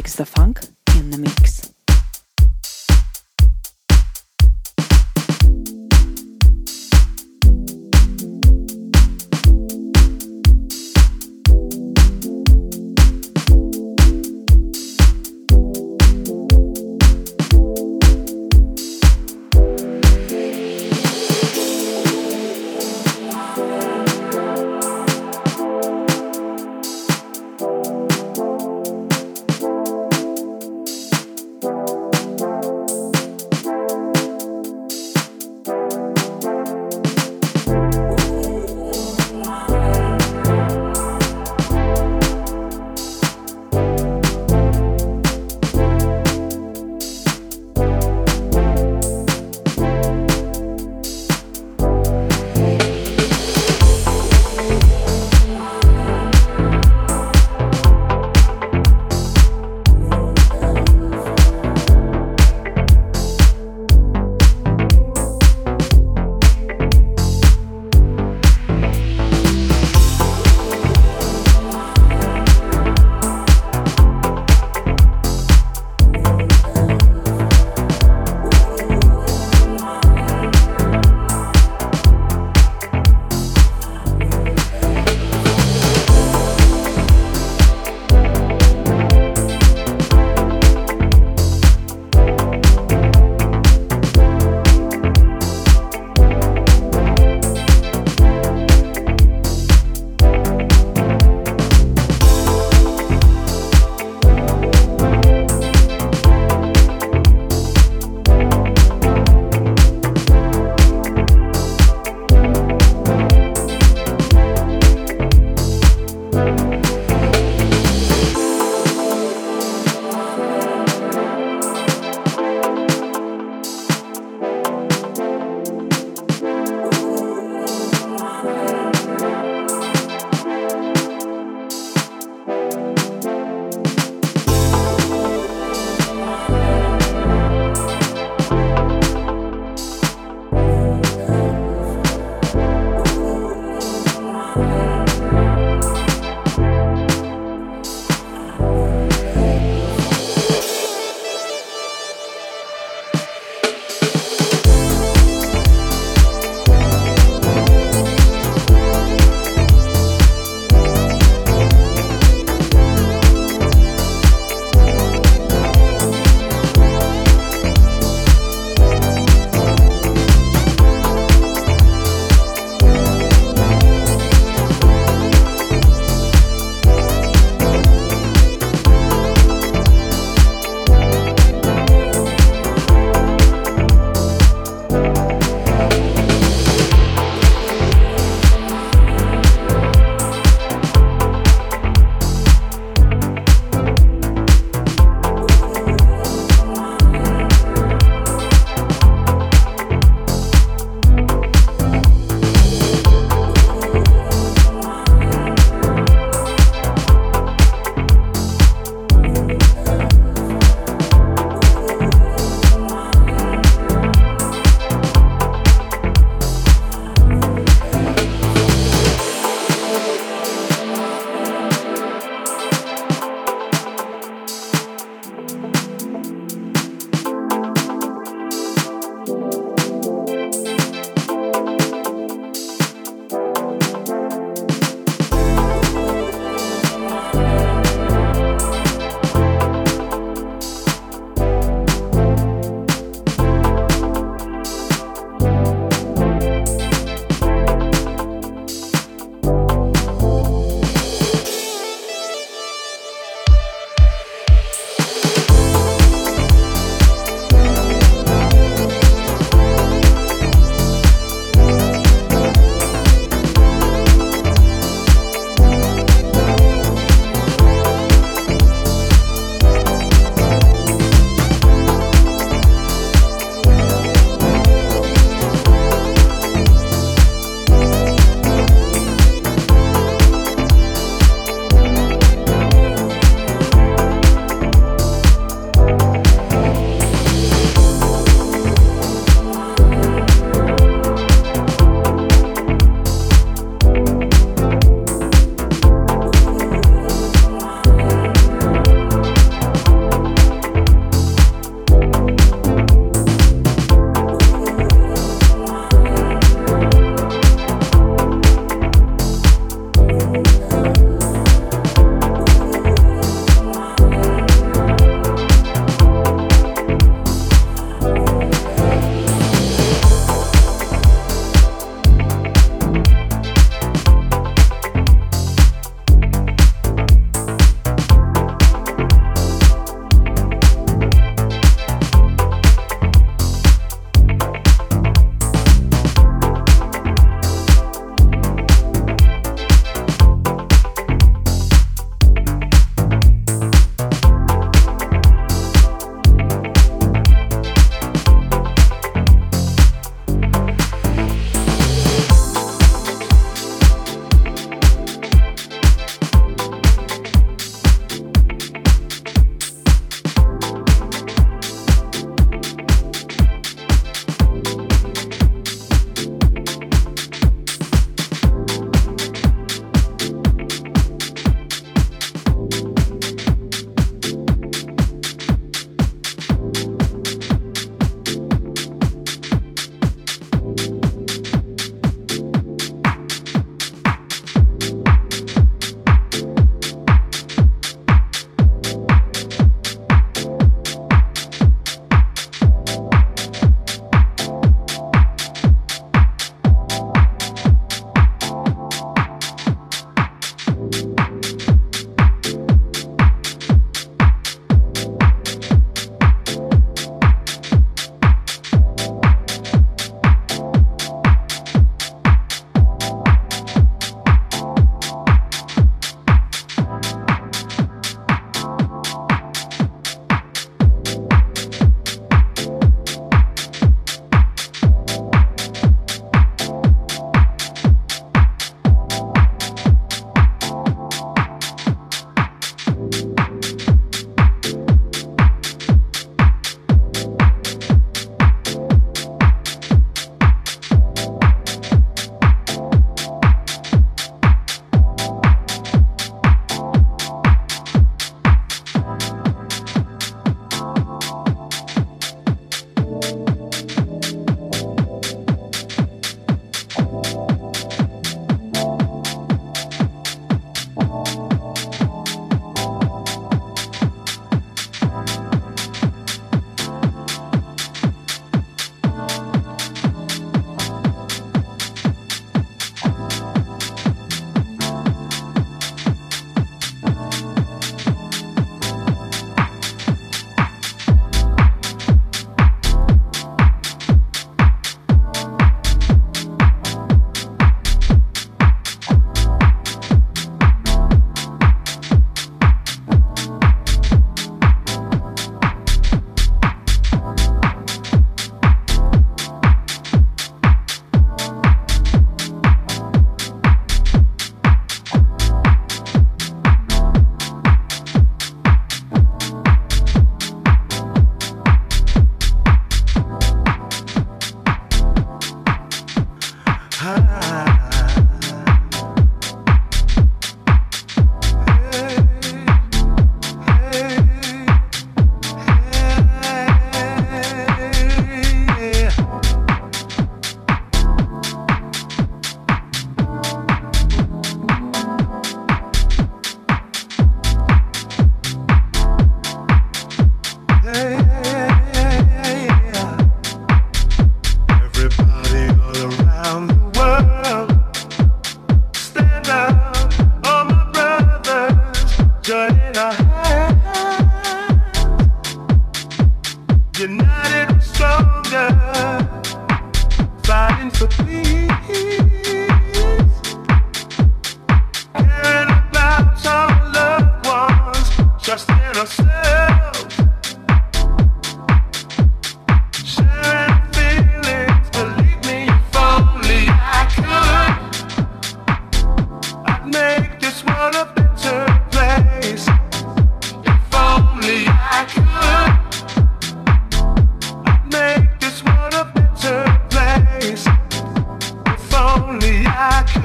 takes the funk in the mix.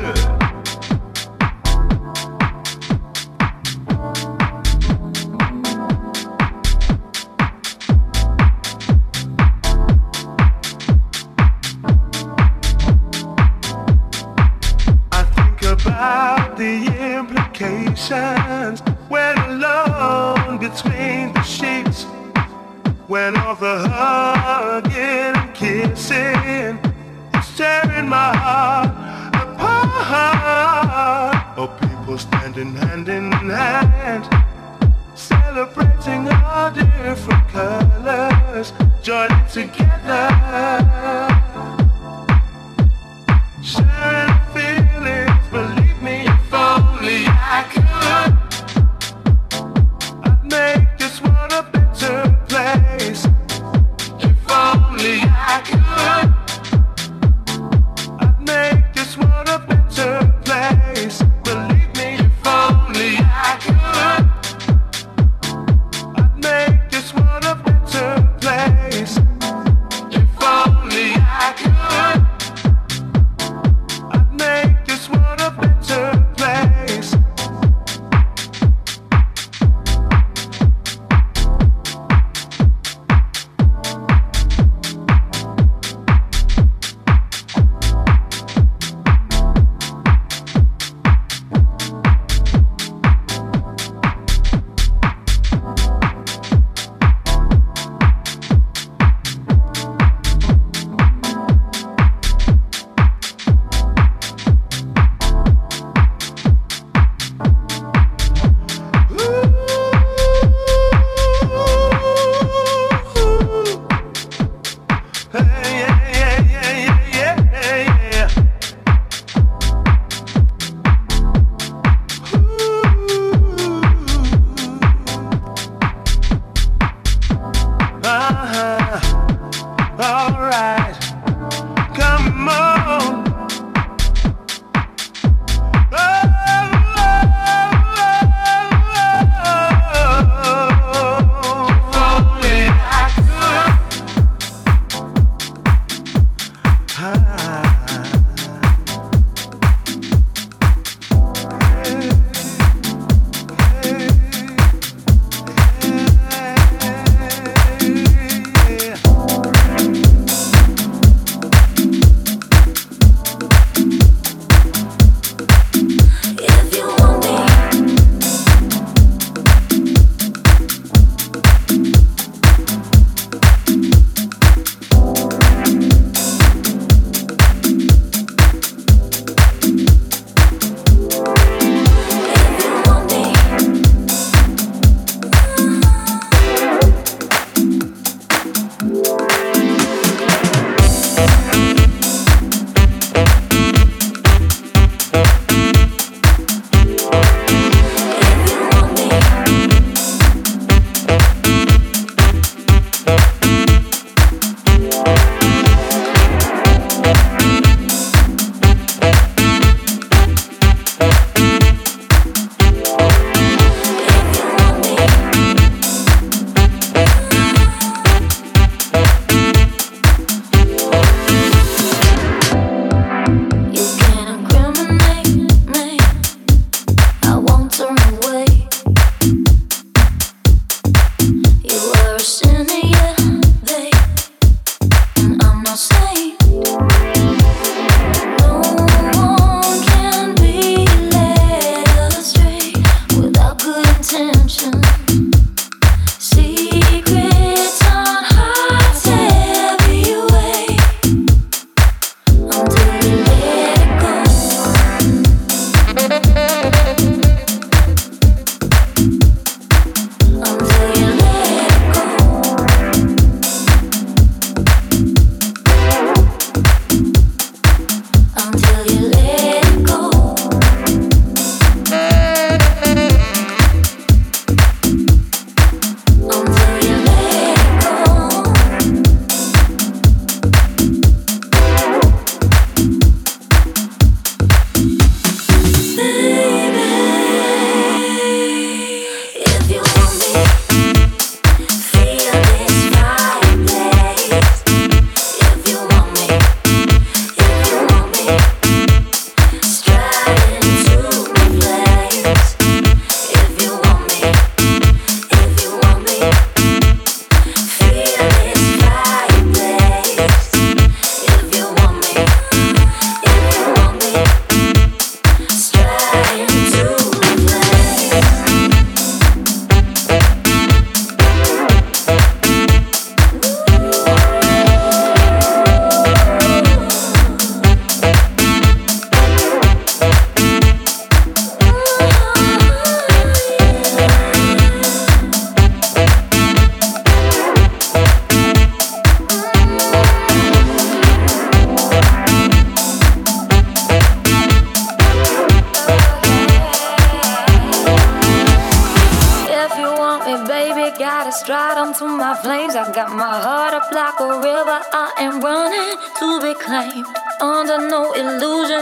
Yeah.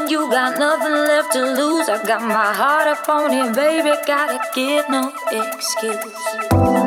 You got nothing left to lose. I got my heart up on it, baby. Gotta give no excuse.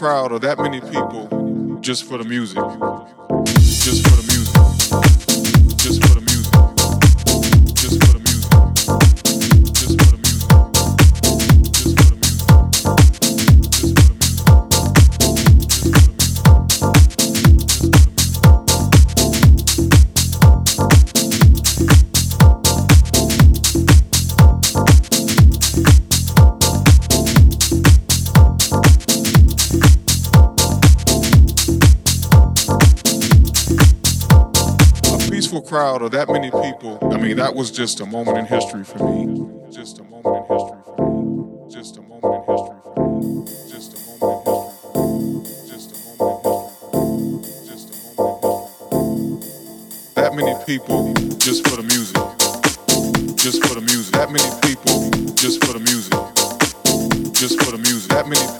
Crowd of that many people. Just for the music. Crowd of that many people, I mean, that was just a moment in history for me. Just a moment in history for me. Just a moment in history for me. Just a moment in history. That many people just for the music. Just for the music. That many people just for the music. Just for the music. That many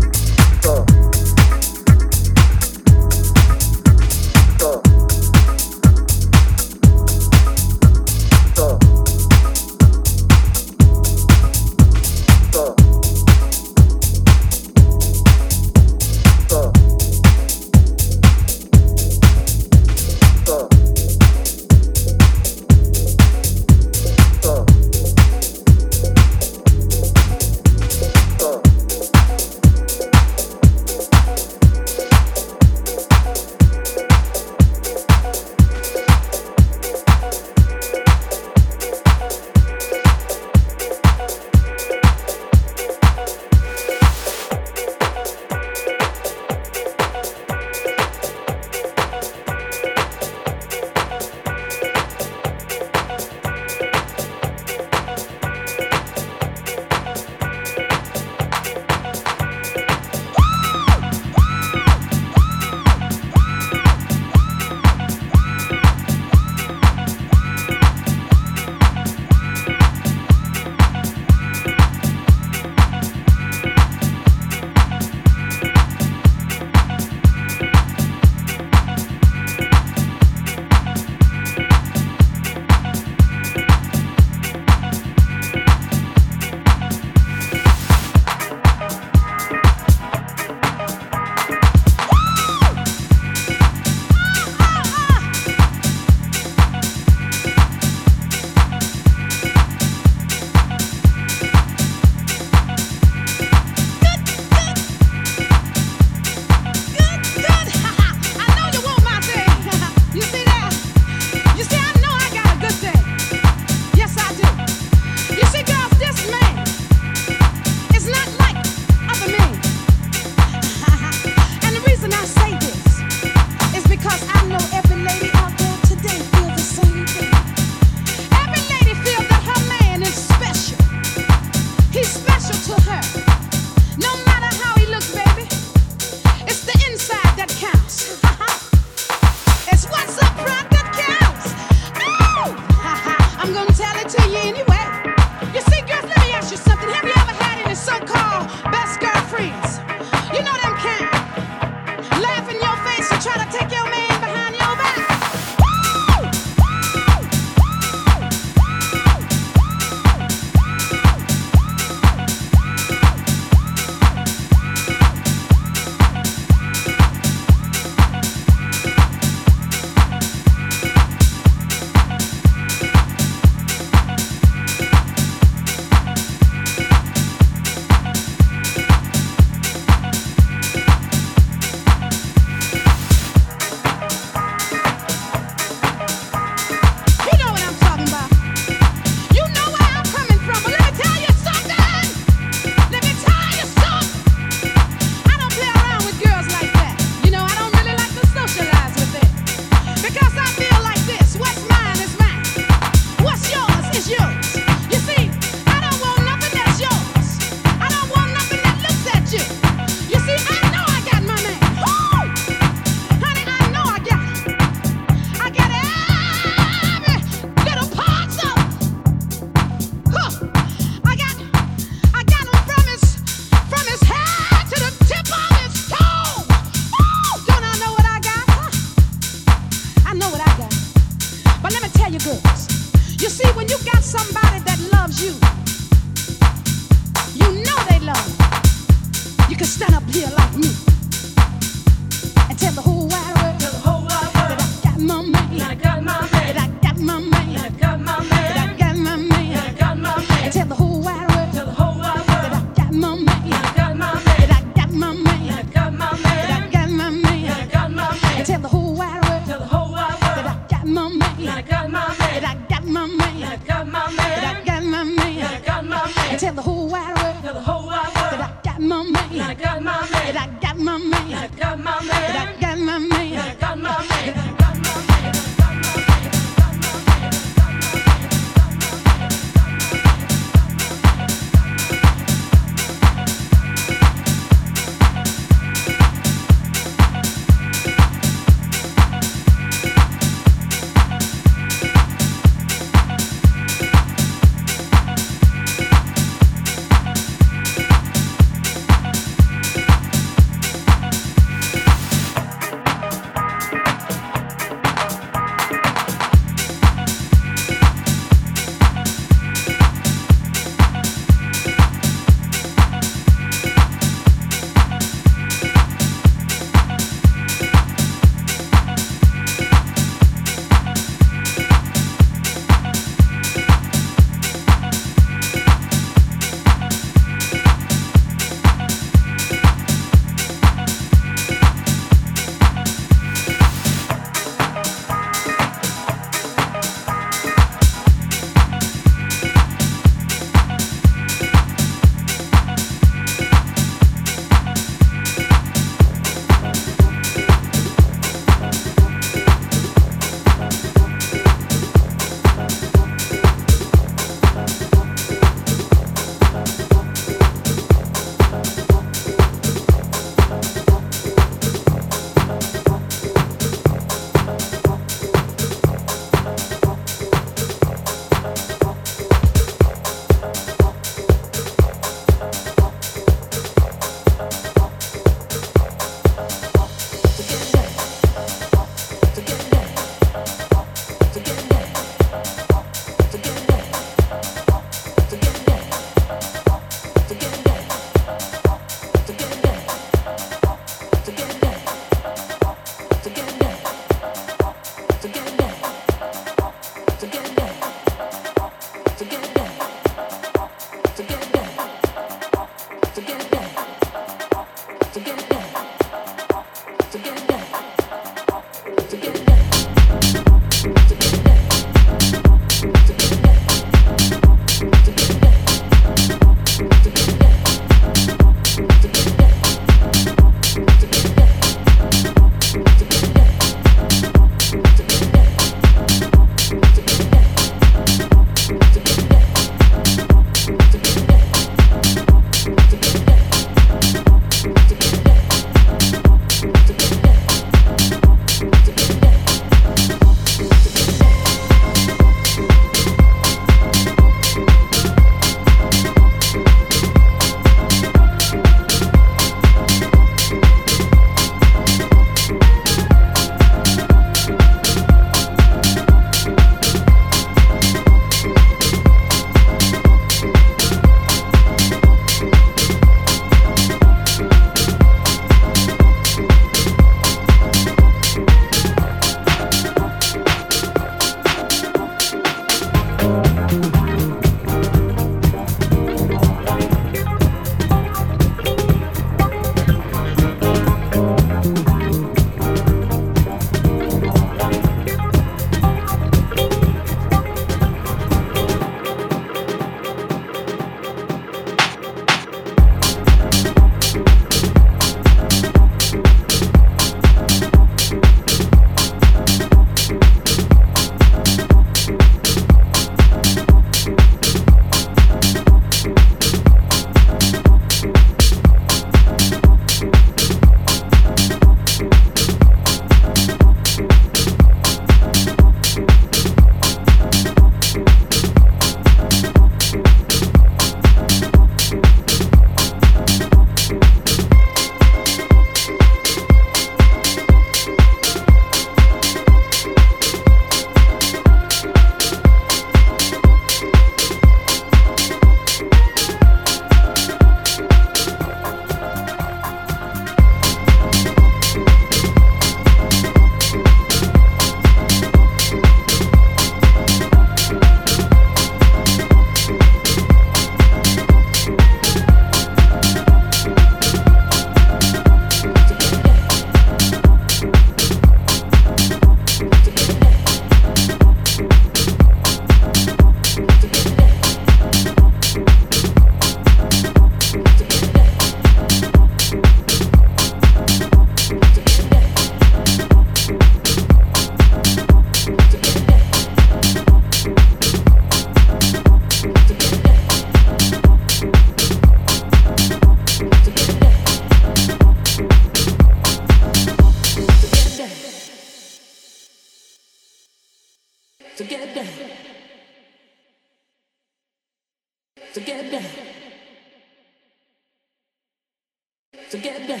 So get down.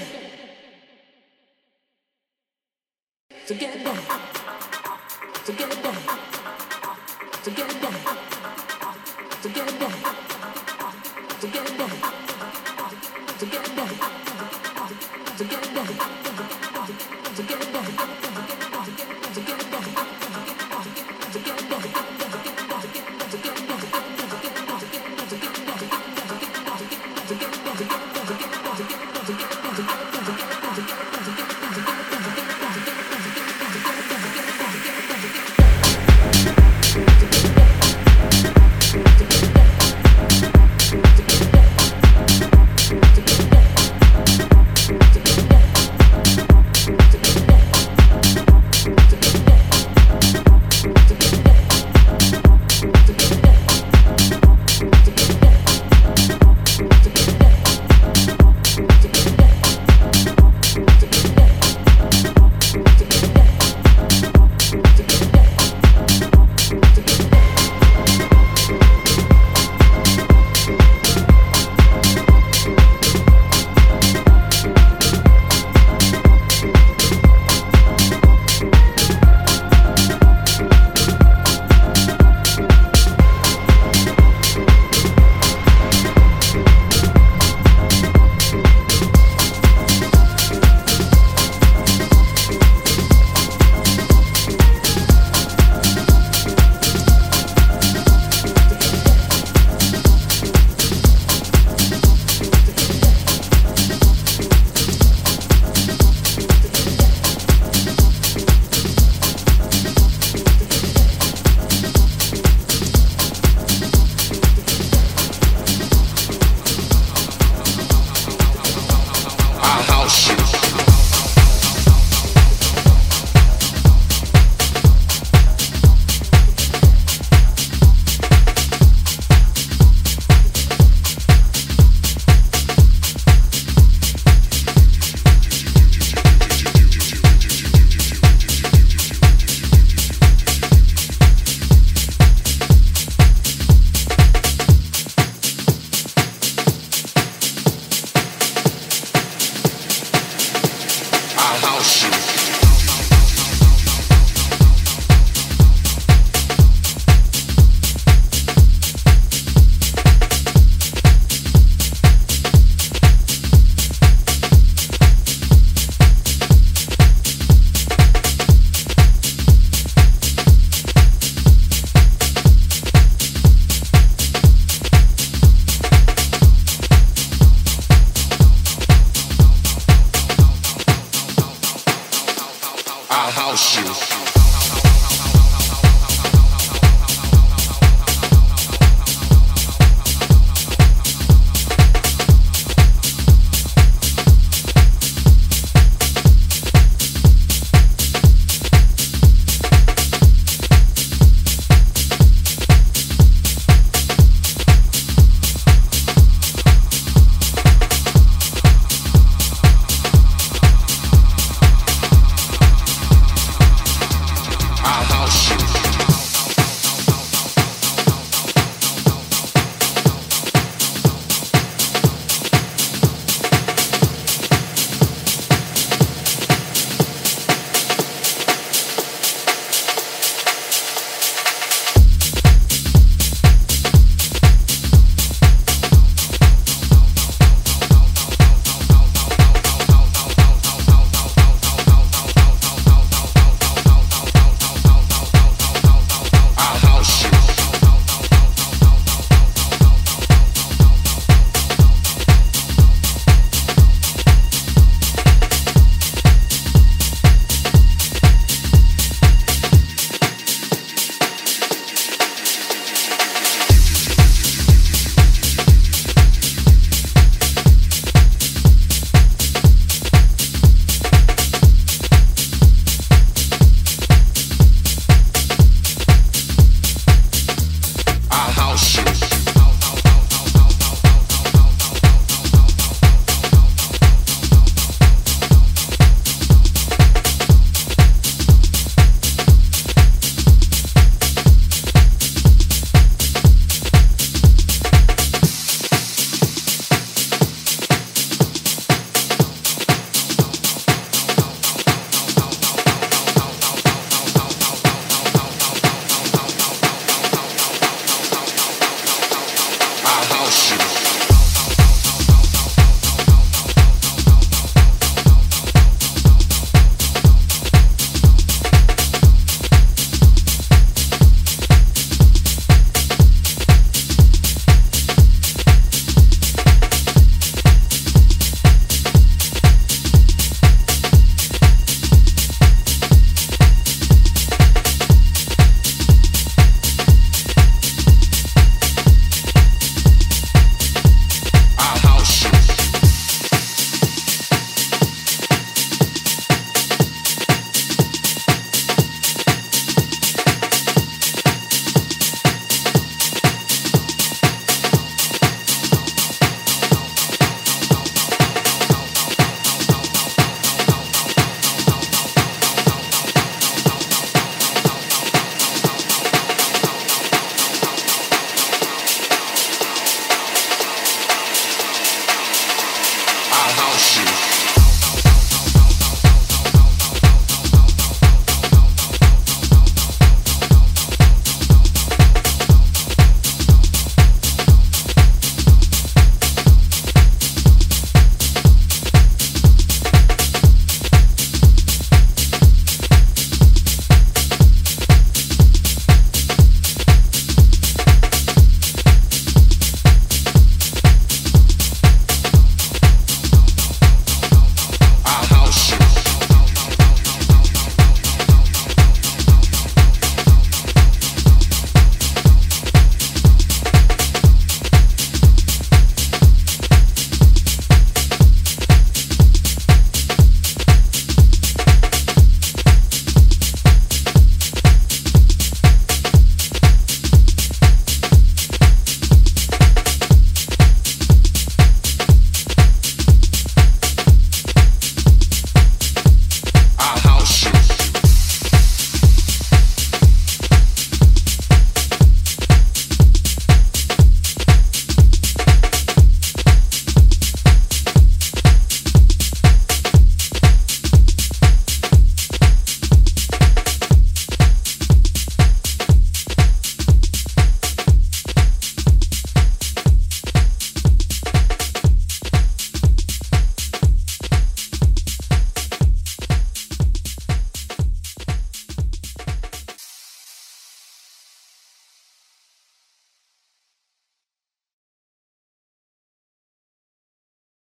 So get down. So get down. So get down. So get down. So get down. So get down. So get down. So get down. So get down.